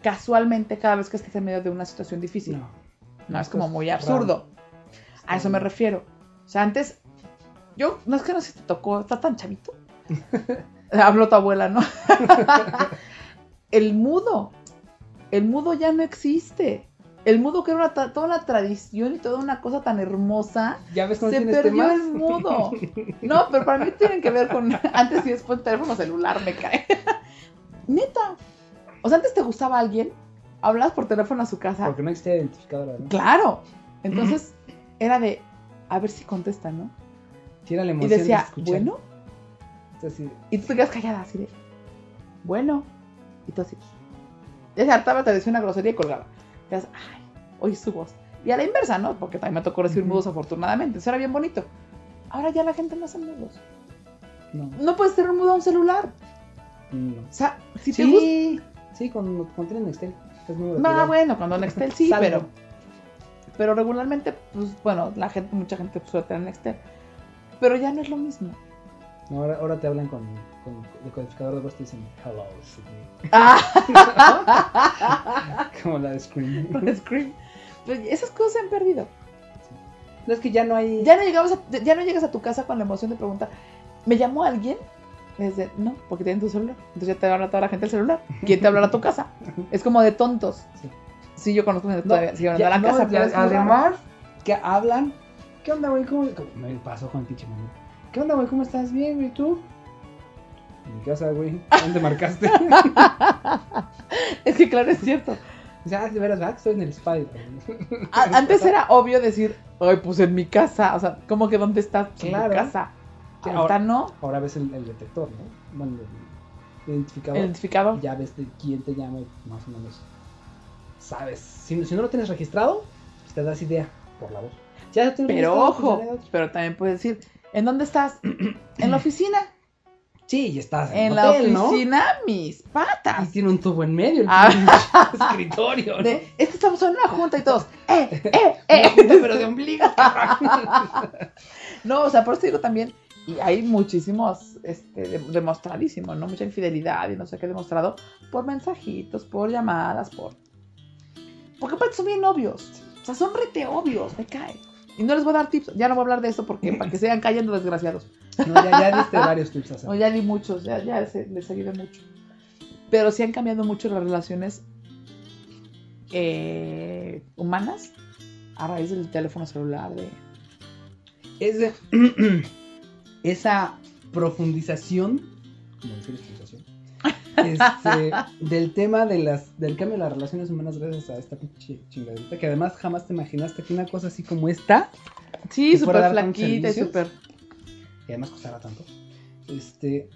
casualmente cada vez que estés en medio de una situación difícil. No. No, es como muy absurdo. A eso me refiero. O sea, antes, yo, no es que no sé si te tocó, está tan chavito. [laughs] [laughs] Habló tu abuela, ¿no? [laughs] el mudo. El mudo ya no existe. El mudo que era una toda una tradición y toda una cosa tan hermosa, Ya ves se tienes perdió temas. el mudo. No, pero para mí tienen que ver con [laughs] antes y después teléfono celular, me cae. Neta. O sea, antes te gustaba alguien, hablabas por teléfono a su casa. Porque no existe identificadora, ¿no? Claro. Entonces era de a ver si contesta, ¿no? Tiene la Y emoción de decía, bueno, así, y tú te quedas callada así de, bueno, y tú así. Ya se hartaba, te decía una grosería y colgaba. Te das, ay, oye su voz. Y a la inversa, ¿no? Porque también me tocó recibir Ujú. mudos afortunadamente. Eso era bien bonito. Ahora ya la gente no hace mudos. No. No puedes tener un mudo a un celular. no. O sea, si te gusta. Sí, sí, cuando, cuando tienen Nextel. Es privado. bueno, cuando Nextel sí, pero. Pero regularmente, pues bueno, la gente, mucha gente suele tener Nextel. Pero ya no es lo mismo. No, ahora, ahora te hablan con, con el codificador de voz, te dicen hello, Sydney. Ah, [laughs] Como la de Scream. con Scream. Pero esas cosas se han perdido. No es que ya no hay. Ya no, llegabas a- ya no llegas a tu casa con la emoción de preguntar, ¿me llamó alguien? Desde, no, porque tienen tu celular. Entonces ya te habla toda la gente el celular. ¿Quién te habla a tu casa? Es como de tontos. Sí. Sí, yo conozco gente No, todavía sigue ya- a la no, casa. ya- además, que hablan. ¿Qué onda, güey? ¿Cómo, cómo- Me pasó con el pinche mamá. ¿Qué onda, güey? ¿Cómo estás? Bien, güey, ¿tú? En mi casa, güey. [laughs] ¿Dónde marcaste? [laughs] Es que claro, es cierto. Dice, ah, de veras, ¿verdad? Estoy en el Spider. A- Antes era obvio decir, ay, pues en mi casa. O sea, ¿cómo que dónde estás? Pues En Claro. tu casa. Sí, Ahorita ahora- no. Ahora ves el, el detector, ¿no? Bueno, el identificador. Identificado. Ya ves de quién te llama más o menos sabes. Si, si no lo tienes registrado, pues te das idea por la voz. Ya lo tienes Pero registrado, pues, ojo, ya pero también puedes decir, ¿en dónde estás? [clears throat] en la oficina. Sí, y estás en, En la hotel, ¿no? oficina, mis Y patas. tiene un tubo en medio, el Ah. [laughs] escritorio, ¿no? De, es que estamos en una junta y todos, ¡eh, [laughs] eh, Una eh! junta, pero de ombligo. [laughs] No, o sea, por eso digo también, y hay muchísimos, este, de- demostradísimo, ¿no? Mucha infidelidad y no sé qué demostrado por mensajitos, por llamadas, por... Porque aparte son bien obvios. O sea, son rete obvios, me cae. Y no les voy a dar tips, ya no voy a hablar de eso porque para que [laughs] sigan cayendo desgraciados. No, ya, ya diste varios tips a [laughs] No, ya di muchos, ya, ya se- les ayudé mucho. Pero sí han cambiado mucho las relaciones eh, humanas a raíz del teléfono celular. De... Es de- [clears throat] esa profundización, explicación, este, [laughs] del tema de las, del cambio de las relaciones humanas gracias a esta pinche chingadita, que además jamás te imaginaste que una cosa así como esta, Sí, súper flaquita y súper... que además costara tanto, este,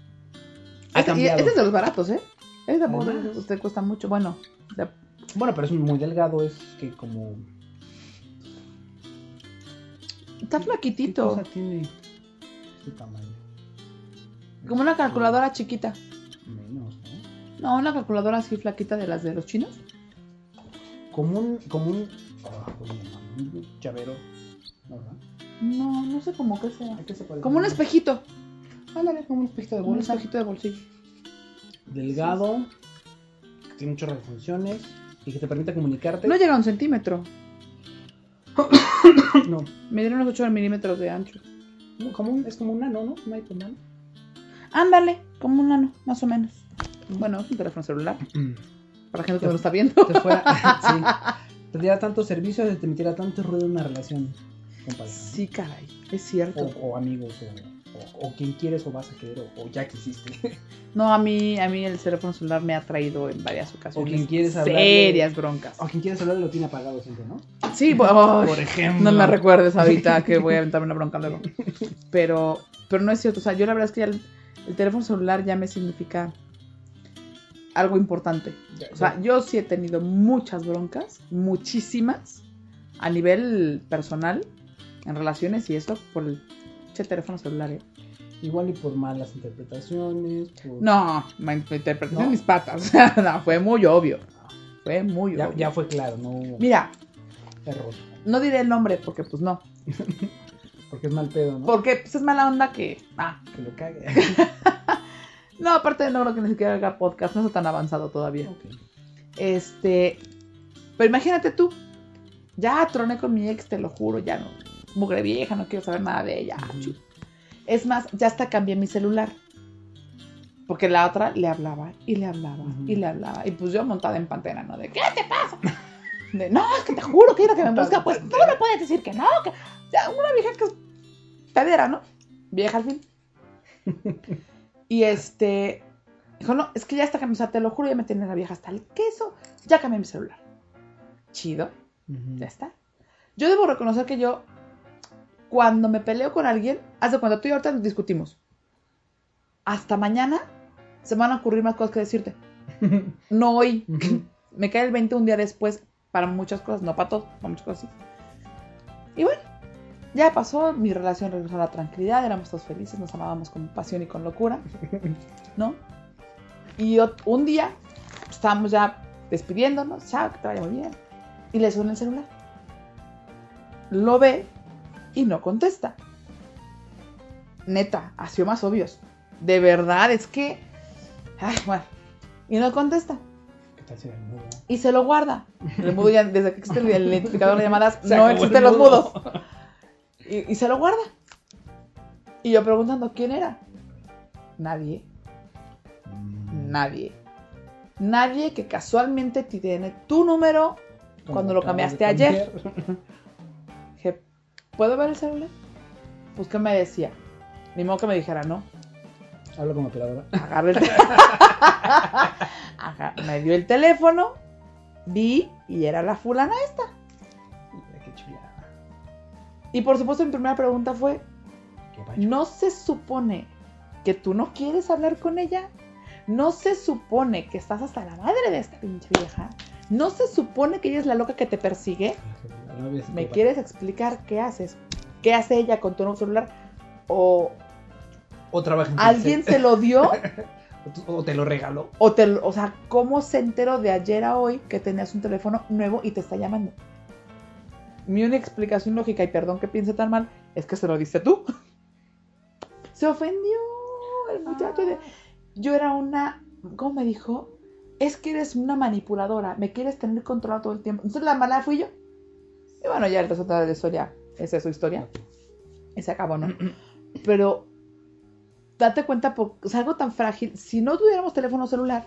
ha Este, y cambiado. este es de los baratos, ¿eh? Este tampoco usted cuesta mucho. Bueno, Bueno, pero es muy delgado, es que como... está ¿Qué flaquitito. cosa tiene este tamaño? Como una calculadora chiquita. Menos, ¿no? Una calculadora así flaquita de las de los chinos. Como un, como un, ah, ¿cómo se llama? un llavero, ¿no, verdad? No, no sé cómo que sea. ¿A qué se parece? Como un espejito. Ándale, como un espejito de Un bolsa. espejito de bolsillo. Delgado, que tiene muchas funciones y que te permite comunicarte. No llega a un centímetro. [coughs] No, Me dieron unos 8 milímetros de ancho. como un, es como un nano, ¿no? Un iPod nano. Ándale, como un nano, más o menos. Bueno, es un teléfono celular. Para la gente que no lo está viendo. Te fuera, [laughs] [laughs] sí. Te diera tantos servicios y te metiera tanto ruido en una relación con pareja, ¿no? Sí, caray, es cierto. O, o amigos, o, o, o quien quieres o vas a querer, o, ya quisiste. [laughs] No, a mí, a mí el teléfono celular me ha traído en varias ocasiones. O quien quieres hablarle- Serias broncas. o quien quieres hablar lo tiene apagado siempre, ¿no? Sí, bueno, Por ejemplo. no me recuerdes ahorita que voy a aventarme una bronca luego. Pero, pero no es cierto. O sea, yo la verdad es que ya el, el teléfono celular ya me significa algo importante. Ya, O sea, yo sí he tenido muchas broncas, muchísimas, a nivel personal, en relaciones y eso, por el che teléfono celular. ¿eh? Igual y por malas interpretaciones. por- No, me interpreté No. mis patas. [laughs] no, fue muy obvio. Fue muy Ya, obvio. ya fue claro, no hubo Mira, error. no diré el nombre porque pues no. [laughs] Porque es mal pedo, ¿no? Porque pues, es mala onda que... Ah, Que lo cague. [laughs] no, aparte no creo que ni siquiera haga podcast, no está tan avanzado todavía. Este, pero imagínate tú, ya troné con mi ex, te lo juro, ya no, mugre vieja, no quiero saber nada de ella. Es más, ya hasta cambié mi celular. Porque la otra le hablaba y le hablaba y le hablaba. Y pues yo montada en pantera, ¿no? De, ¿qué te pasa? De, no, es que te juro que quiero que me busca. Pues tú no puedes decir que no. Que... Ya, una vieja que es pedera, ¿no? Vieja al fin. [laughs] Y este, dijo, no, es que ya está cambiando, te lo juro, ya me tiene la vieja hasta el queso, ya cambié mi celular. Chido, ya está. Yo debo reconocer que yo, cuando me peleo con alguien, hace cuando tú y ahorita nos discutimos, hasta mañana se me van a ocurrir más cosas que decirte. [laughs] No hoy. Me cae el 20 un día después para muchas cosas, no para todo, para muchas cosas. Y bueno, ya pasó, mi relación regresó a la tranquilidad, éramos todos felices, nos amábamos con pasión y con locura, ¿no? Y un día estábamos ya despidiéndonos, chao, que te vaya muy bien. Y le suena el celular. Lo ve y no contesta. Neta, ha sido más obvios. De verdad, es que. Ay, bueno. Y no contesta. ¿Qué tal si mudo? Y se lo guarda. El mudo ya, desde que existe el identificador de llamadas, [laughs] Se no existen los mudo. mudos. Y, y se lo guarda. Y yo preguntando quién era. Nadie. Mm. Nadie. Nadie que casualmente tiene tu número. Cuando lo cambiaste ayer. Dije, ¿puedo ver el celular? Pues que me decía. Ni modo que me dijera, no. Hablo como operadora. Agarré el Aga- [laughs] me dio el teléfono. Vi y era la fulana esta. Y por supuesto mi primera pregunta fue. ¿no se supone que tú no quieres hablar con ella? ¿No se supone que estás hasta la madre de esta pinche vieja? ¿No se supone que ella es la loca que te persigue? ¿Me quieres explicar qué haces? ¿Qué hace ella con tu nuevo celular? ¿O O trabaja en alguien se lo dio? [laughs] O te lo regaló. ¿O, te, o sea, cómo se enteró de ayer a hoy que tenías un teléfono nuevo y te está llamando? Mi única explicación lógica, y perdón que piense tan mal, es que se lo diste tú. [laughs] Se ofendió el muchacho. de- Yo era una... ¿Cómo me dijo? Es que eres una manipuladora, me quieres tener controlado todo el tiempo. Entonces la mala fui yo. Y bueno, ya el resultado de la historia, esa es su historia. Y se acabó, ¿no? [clears throat] Pero date cuenta, por, es algo tan frágil. Si no tuviéramos teléfono celular,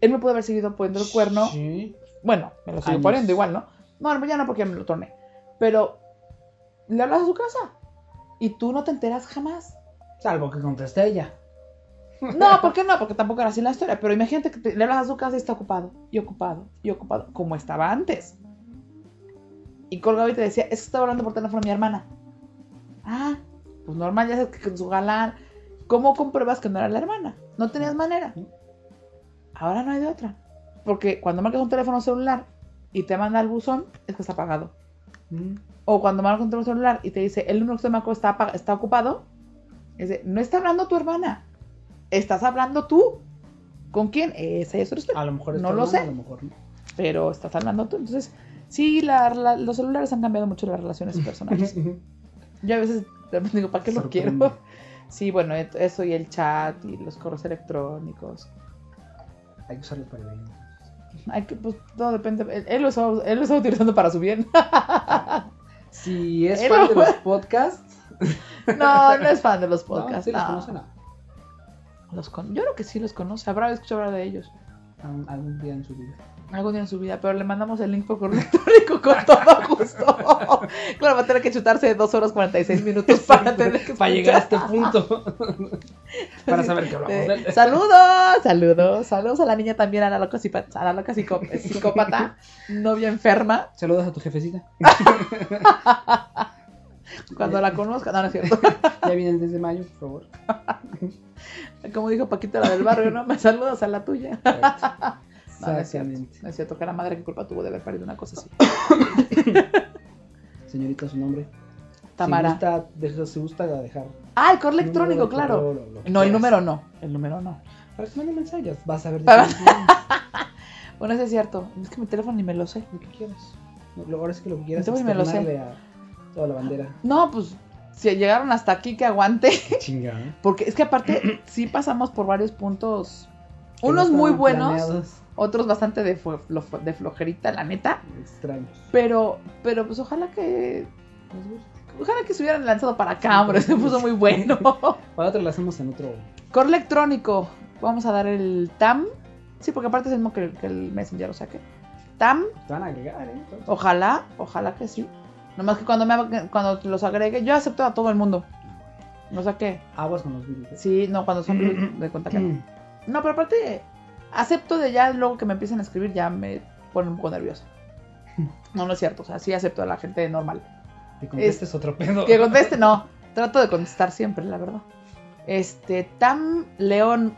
él me puede haber seguido poniendo el cuerno. Sí. Bueno, me lo sigo poniendo igual, ¿no? No, ya no porque me lo torné. Pero le hablas a su casa y tú no te enteras jamás. Salvo que conteste ella. No, [laughs] ¿por qué no? Porque tampoco era así la historia. Pero imagínate que te- le hablas a su casa y está ocupado, y ocupado, y ocupado, como estaba antes. Y colgaba y te decía, es que estaba hablando por teléfono mi hermana. Ah, pues normal, ya sabes que con su galán. ¿Cómo compruebas que no era la hermana? No tenías manera. Ahora no hay de otra. Porque cuando marcas un teléfono celular y te manda al buzón, es que está apagado. Mm. O cuando marcas un teléfono celular y te dice, el número que usted marcó está, está ocupado, de, no está hablando tu hermana, estás hablando tú. ¿Con quién? Esa es historia. A lo mejor No lo sé. A lo mejor no. Pero estás hablando tú. Entonces, sí, la- la- los celulares han cambiado mucho las relaciones personales. Yo a veces digo, ¿para qué lo quiero? Sí, bueno, eso y el chat y los correos electrónicos. Hay que usarlo para el bien. Hay que, pues, todo depende. Él, él lo está, él lo está utilizando para su bien. [laughs] Si es Él fan de lo- los podcasts. [laughs] no, no es fan de los No, podcasts. sí los no. Los con- Yo creo que sí los conoce. Habrá escuchado hablar de ellos. Algún día en su vida. Algún día en su vida, pero le mandamos el link por correo [laughs] electrónico con todo gusto. claro, va a tener que chutarse dos horas 46 minutos para tener que Para llegar a este punto. para saber que hablamos saludos, saludos, saludos a la niña también, a la loca, a la loca psicó- psicópata, novia enferma, Saludos a tu jefecita. cuando la conozca, no, no es cierto, Ya vienen desde mayo, por favor. como dijo Paquita la del barrio, no, me saludas a la tuya. Exactamente. no es cierto, que la madre qué culpa tuvo de haber parido una cosa así. [laughs] Señorita, su nombre. Tamara. Si gusta, si gusta dejar. Ah, el correo electrónico, número, claro. correo, lo- lo que No, el número no, el número no. Para que mande mensajes, vas a ver [laughs] Bueno, eso es cierto, es que mi teléfono ni me lo sé. lo que quieras. Lo- Ahora sí que lo que quieras Entonces me lo sé. a toda la bandera. No, pues, si llegaron hasta aquí, que aguante. Chinga. [laughs] Porque es que aparte, sí pasamos por varios puntos. No Unos muy buenos, planeados, otros bastante de, flo- flo- de flojerita, la neta. Extraños. Pero, pero pues ojalá que. Ojalá que se hubieran lanzado para acá, hombre. Se puso muy bueno. [laughs] Para otro lo hacemos en otro. Correo electrónico. Vamos a dar el TAM. Sí, porque aparte es el mismo que, que el Messenger, o sea que. TAM, Te van a agregar, ¿eh? Ojalá, ojalá que sí. Nomás que cuando, me, cuando los agregue, yo acepto a todo el mundo. O sea que, Aguas con los virus. ¿eh? sí, no, cuando son de que [clears throat] no. Pero aparte, acepto de ya luego que me empiecen a escribir, ya me pone un poco nerviosa. No, no es cierto, o sea, sí acepto a la gente normal. Que contestes otro pedo. Que conteste, no, trato de contestar siempre, la verdad. Este, tamleong,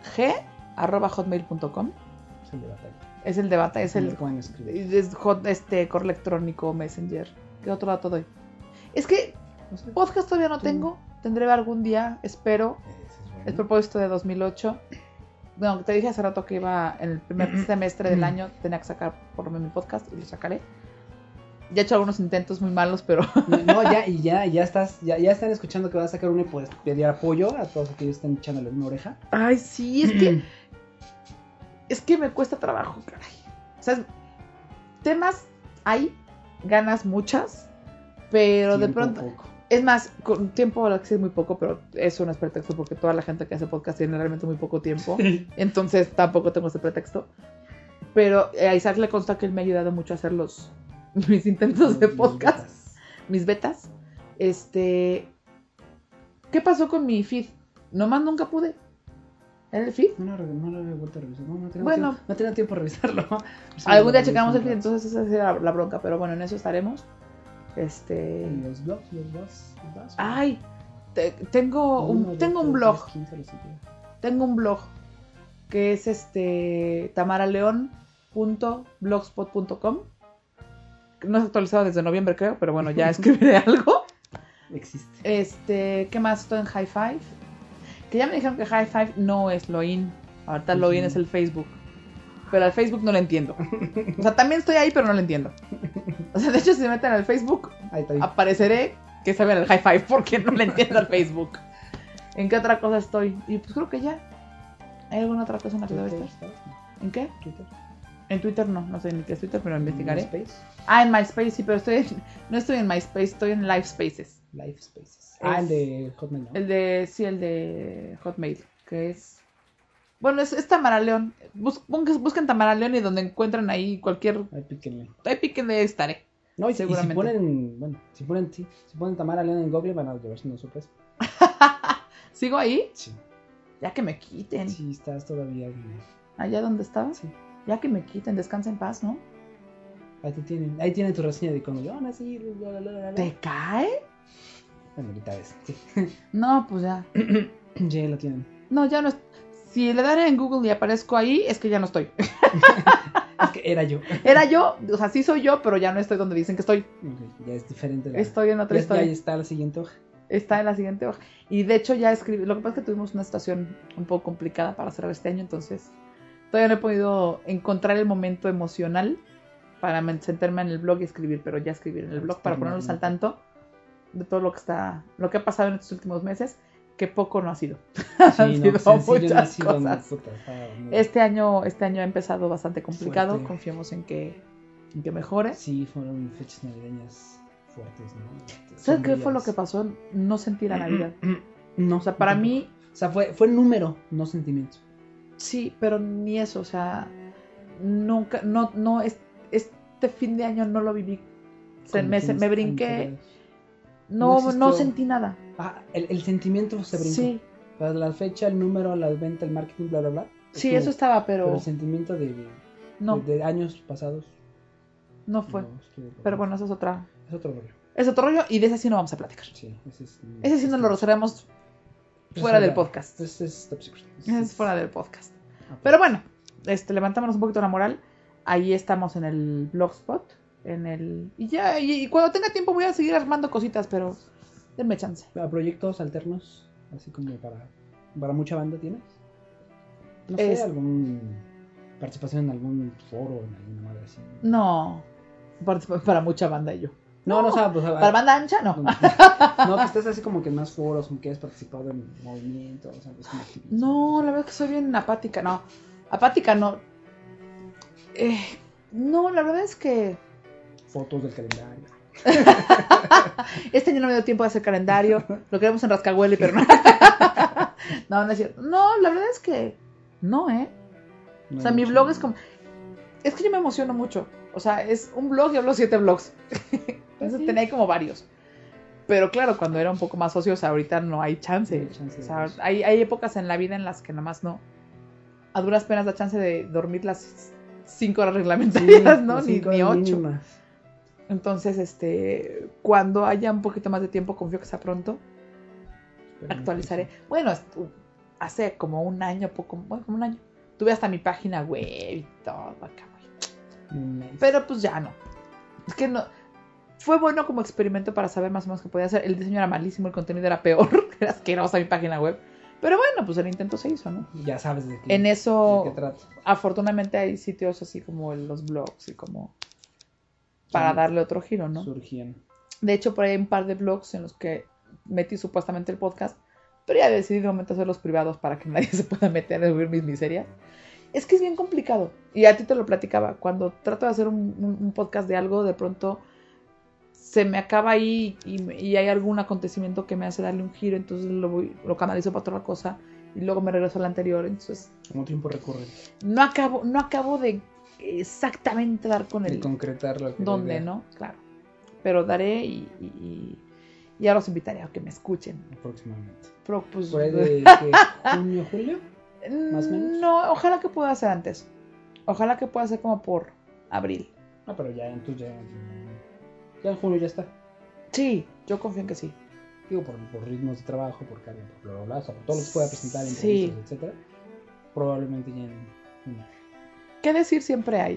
arroba hotmail.com, Es el de batalla. es el debate, es el ¿Cómo escribir? es hot- este, correo electrónico, messenger. ¿Qué otro dato doy? Es que No sé. podcast todavía no Tú. tengo, tendré algún día, espero. Es bueno. El propósito de 2008. Bueno, te dije hace rato que iba en el primer semestre del año, tenía que sacar por lo menos mi podcast y lo sacaré. Ya he hecho algunos intentos muy malos, pero No, ya, y ya, ya estás, ya, ya están escuchando que vas a sacar uno y pues pedir apoyo a todos aquellos que están echándole una oreja. Ay, sí, es que. es que me cuesta trabajo, caray. O sea, temas hay, ganas muchas, pero de pronto. poco. Es más, con tiempo, que sí es muy poco, pero eso no es pretexto porque toda la gente que hace podcast tiene realmente muy poco tiempo. Entonces tampoco tengo ese pretexto. Pero a Isaac le consta que él me ha ayudado mucho a hacer los [laughs] mis intentos de podcast, betas. mis betas. Este. ¿Qué pasó con mi feed? Nomás nunca pude. ¿Era el feed? No, no lo he vuelto a revisar. No, no tengo Bueno. tiempo, no tengo tiempo de revisarlo. Algún día checamos el feed, entonces esa la, la bronca. Pero bueno, en eso estaremos. Este. Y Los blogs, los blogs. Ay, te- tengo un, tengo un blog. tengo un blog que es este tamaraleon.blogspot.com. No es actualizado desde noviembre, creo, pero bueno, ya [laughs] escribiré algo. Existe. Este, ¿qué más? Estoy en High Five. Que ya me dijeron que High Five no es Loin. Ahorita Ujú. Loin es el Facebook. Pero al Facebook no lo entiendo. O sea, también estoy ahí, pero no lo entiendo. O sea, de hecho, si se meten al Facebook, Ahí está. ahí. apareceré que saben el high five porque no le entiendo al Facebook. ¿En qué otra cosa estoy? Y pues creo que ya. ¿Hay alguna otra cosa en la que debe estar? ¿estás? ¿En qué? Twitter. En Twitter no, no sé ni qué es Twitter, pero investigaré. MySpace. Ah, en MySpace, sí, pero estoy en- no estoy en MySpace, estoy en Live Spaces. Life Spaces. Ah, el de Hotmail, ¿no? El de, sí, el de Hotmail, que es... Bueno, es, es Tamaraleón. Bus- busquen, busquen Tamaraleón y donde encuentran ahí cualquier... Ahí píquenle. Ahí píquenle, estaré. No, y, y si Seguramente. ponen, bueno, si ponen, sí, si ponen Tamara León en Google van a llevarse una sorpresa. ¿Sigo ahí? Sí. Ya que me quiten. Sí, estás todavía. Allá donde estabas. Sí. Ya que me quiten, descansa en paz, ¿no? Ahí te tienen. Ahí tienen tu reseña de cuando yo nací. ¿Te cae? Bueno, ahorita ves. Sí. No, pues ya. [clears throat] ya lo tienen. No, ya no. Si le dan en Google y aparezco ahí, es que ya no estoy. [laughs] Es que era yo. Era yo, o sea, sí soy yo, pero ya no estoy donde dicen que estoy. Ya es diferente. La... Estoy en otra ya, historia. ya está la siguiente hoja. Está en la siguiente hoja. Y de hecho ya escribí. Lo que pasa es que tuvimos una situación un poco complicada para cerrar este año, entonces todavía no he podido encontrar el momento emocional para sentarme en el blog y escribir, pero ya escribir en el blog para ponerlos al tanto de todo lo que está, lo que ha pasado en estos últimos meses, que poco no ha sido. [laughs] Han Sí, sido no, no muchas sido, no, cosas. puta, estaba muy- Este año, este año ha empezado bastante complicado. Fuerte. Confiemos en que, en que mejore. Sí, fueron fechas navideñas fuertes, ¿no? ¿Sabes qué fue lo que pasó? No sentí la Navidad. [clears throat] No, O sea, para mí, O sea, fue, fue número, no sentimiento. sí, pero ni eso. O sea, nunca, no, no, es- este fin de año no lo viví. Se- Como me, me brinqué. anteriores. No, No no, sentí nada. Ah, el, el sentimiento se brincó. Sí, la fecha, el número, la venta, el marketing, bla, bla, bla. sí, estuvo, eso estaba, Pero pero el sentimiento de, no, de, de años pasados. no fue. no estuvo. Pero bueno, eso es otra, Es otro rollo. es otro rollo y de ese sí no vamos a platicar. Sí, ese es. Ese sí nos lo reservamos Ese fuera del podcast. Ese es top secret. Ese es fuera del podcast. Pero bueno, este, levantámonos un poquito la moral. Ahí estamos en el blogspot. En el. Y ya, y, y cuando tenga tiempo voy a seguir armando cositas, pero denme chance. ¿A proyectos alternos, así como para, para mucha banda tienes? No sé, Es- algún participación en algún foro, en alguna madre así. No. Para mucha banda y yo. No, no, o sea, pues, a- Para banda ancha, no. No, que estés así como que en más foros, como que has participado en movimientos, o sea, pues como. No, la verdad es que soy bien apática, no. Apática no. Eh, no, la verdad es que Fotos del calendario. [laughs] este año no me dio tiempo de hacer calendario. Lo queremos en Rascahuele, pero no. [laughs] No, no es cierto. No, la verdad es que no, ¿eh? No O sea, mi mucho- blog es como. Es que yo me emociono mucho. O sea, es un blog y hablo siete blogs. [laughs] Entonces sí. tenía ahí como varios. Pero claro, cuando era un poco más ociosa, ahorita no hay chance. No hay chance O de sea, eso. hay, hay épocas en la vida en las que nada más no. A duras penas da chance de dormir las cinco horas Sí, reglamentarias, ¿no? Ni, ni ocho. mínimas. Entonces, este, cuando haya un poquito más de tiempo, confío que sea pronto, actualizaré. Bueno, estu- hace como un año, poco, bueno, como un año, tuve hasta mi página web y todo acá, güey. Pero pues ya no. Es que no. Fue bueno como experimento para saber más o menos qué podía hacer. El diseño era malísimo, el contenido era peor, [laughs] era asquerosa mi página web. Pero bueno, pues el intento se hizo, ¿no? Ya sabes de qué, En de eso, qué trata. afortunadamente hay sitios así como los blogs y como para darle otro giro, ¿no? Surgían. De hecho, por ahí hay un par de blogs en los que metí supuestamente el podcast, pero ya decidí de momento hacerlos privados para que [laughs] nadie se pueda meter a oír mis miserias. Es que es bien complicado. Y a ti te lo platicaba. Cuando trato de hacer un, un- un podcast de algo, de pronto se me acaba ahí y, hay algún acontecimiento que me hace darle un giro, entonces lo, voy- lo canalizo para otra cosa y luego me regreso al anterior. Entonces, Como tiempo recurre. no acabo, no acabo de exactamente dar con el, concretar lo que dónde, idea ¿no? Claro. Pero daré y, y, y- y ya los invitaré a que me escuchen. Aproximadamente. Pero, pues, Por ahí de [laughs] ¿qué? junio, julio. más o menos. No, ojalá que pueda hacer antes. Ojalá que pueda ser como por abril. Ah, pero ya, entonces ya. Ya en julio ya está. Sí, yo confío en que sí. Digo, por, por ritmos de trabajo, por carga, por bla, bla, bla, o sea, por todo lo que pueda presentar, Sí. entrevistas, etcétera. Probablemente ya en junio. ¿Qué decir siempre hay?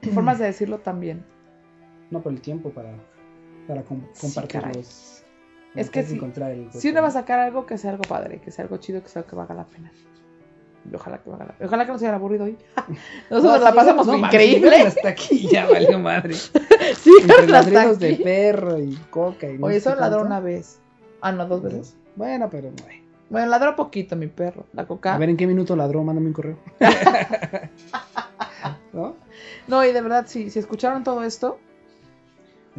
[clears throat] Formas de decirlo también. No por el tiempo para, para com- Sí, compartir caray. los. Es que sí. encontrar el Si uno va a sacar algo, que sea algo padre, que sea algo chido, que sea algo que valga la pena. Y ojalá que valga la pena. Ojalá que no sea aburrido hoy. [laughs] Nosotros No, la sí, pasamos no, increíble. Hasta aquí ya [laughs] valió madre. Sí, Entre hasta ladridos de aquí. perro y coca y no Oye, solo ladró una vez. Ah, no, dos veces. Bueno, pero no. Bueno, ladró poquito mi perro. La coca. A ver en qué minuto ladró, mándame un correo. [laughs] ¿No? No, y de verdad, si, si escucharon todo esto,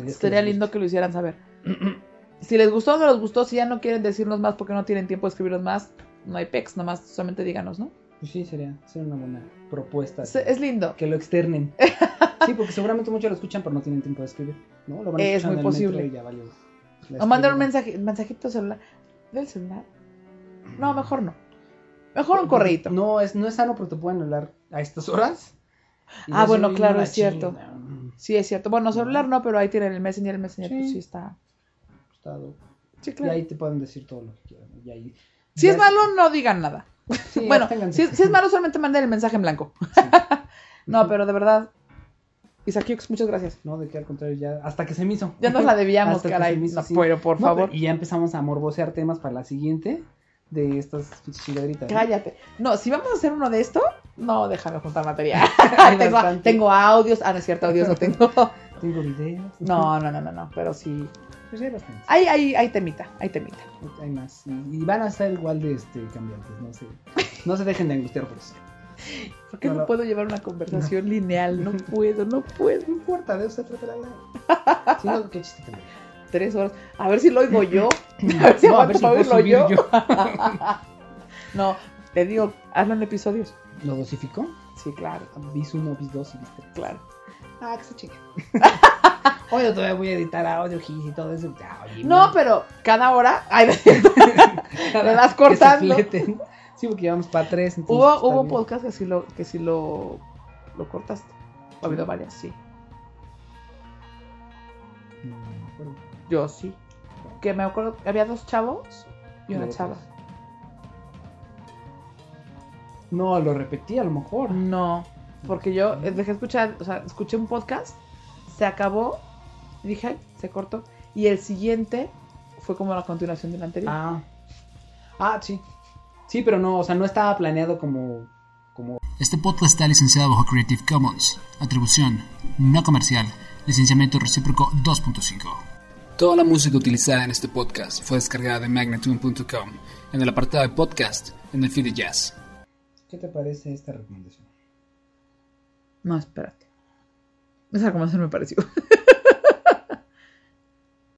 sería lindo que lo hicieran saber. [clears throat] Si les gustó o no les gustó, si ya no quieren decirnos más porque no tienen tiempo de escribirnos más, no hay pex, nomás solamente díganos, ¿no? Pues sí, sería, sería una buena propuesta. Es, es lindo. Que lo externen. [laughs] sí, porque seguramente muchos lo escuchan, pero no tienen tiempo de escribir. ¿no? Lo van Es muy posible. ya O mandar un mensaje, mensajito celular. ¿Del celular? No, mejor no. Mejor un correíto. No, es, no es sano porque te pueden hablar a estas horas. Y Ah, bueno, claro, la es cierto. Mm, Sí, es cierto. Bueno, celular no, pero ahí tienen el Messenger. El Messenger, Sí. pues sí está. está Sí, Y claro. ahí te pueden decir todo lo que quieran. Y ahí, Si ya es malo, no digan nada. sí, [laughs] bueno, si, si es [laughs] malo, solamente manden el mensaje en blanco. Sí. [laughs] No, pero de verdad. Isaac Hughes, muchas gracias. No, de que al contrario, ya hasta que se me hizo. Ya nos la debíamos, Hasta que caray. se me hizo, No, sí. pero por No, favor, pero- y ya empezamos a morbosear temas para la siguiente de estas chingaderitas. cállate. No, si vamos a hacer uno de esto, no, déjame juntar material. [laughs] [laughs] Tengo, audios. Ah, no es cierto, audios no tengo. [laughs] Tengo videos. No, no, no, no, no. Pero sí. Pues hay bastante. Hay, hay, hay temita, hay temita. Hay más. Y, y van a ser igual de este, cambiantes. No se, no se dejen de angustiar por eso. ¿Por qué no, puedo llevar una conversación lineal? No puedo, no puedo. No importa, de eso se trata la. Si no, qué chiste tengo. Tres horas. A ver si lo oigo yo. [laughs] [laughs] A ver si No, a ver si para puedo oírlo yo. yo. [laughs] No, te digo, hazlo en episodios. ¿Lo dosificó? Sí, claro, Bis 1, bis 2 y bis 3. claro. Ah, que se chica. Oye, todavía voy a editar audio, gis y todo eso. No, pero cada hora. Ay, le vas cortando. Sí, porque llevamos para tres. entonces Hubo, hubo bien. podcast que sí lo, que sí lo, lo cortaste. Ha habido varias, sí. Yo sí. Que me acuerdo, había dos chavos y una chava. No, lo repetí a lo mejor. No, porque yo eh, dejé escuchar, o sea, escuché un podcast, se acabó, dije, "Ay, se cortó. Y el siguiente fue como la continuación del anterior. Ah. Ah, sí. Sí, pero no, o sea, no estaba planeado como. como... Este podcast está licenciado bajo Creative Commons. Atribución no comercial. Licenciamiento recíproco 2.5. Toda la música utilizada en este podcast fue descargada de magnatune.com en el apartado de podcast en el feed de jazz. ¿Qué te parece esta recomendación? No, espérate. Esa recomendación me pareció. [laughs]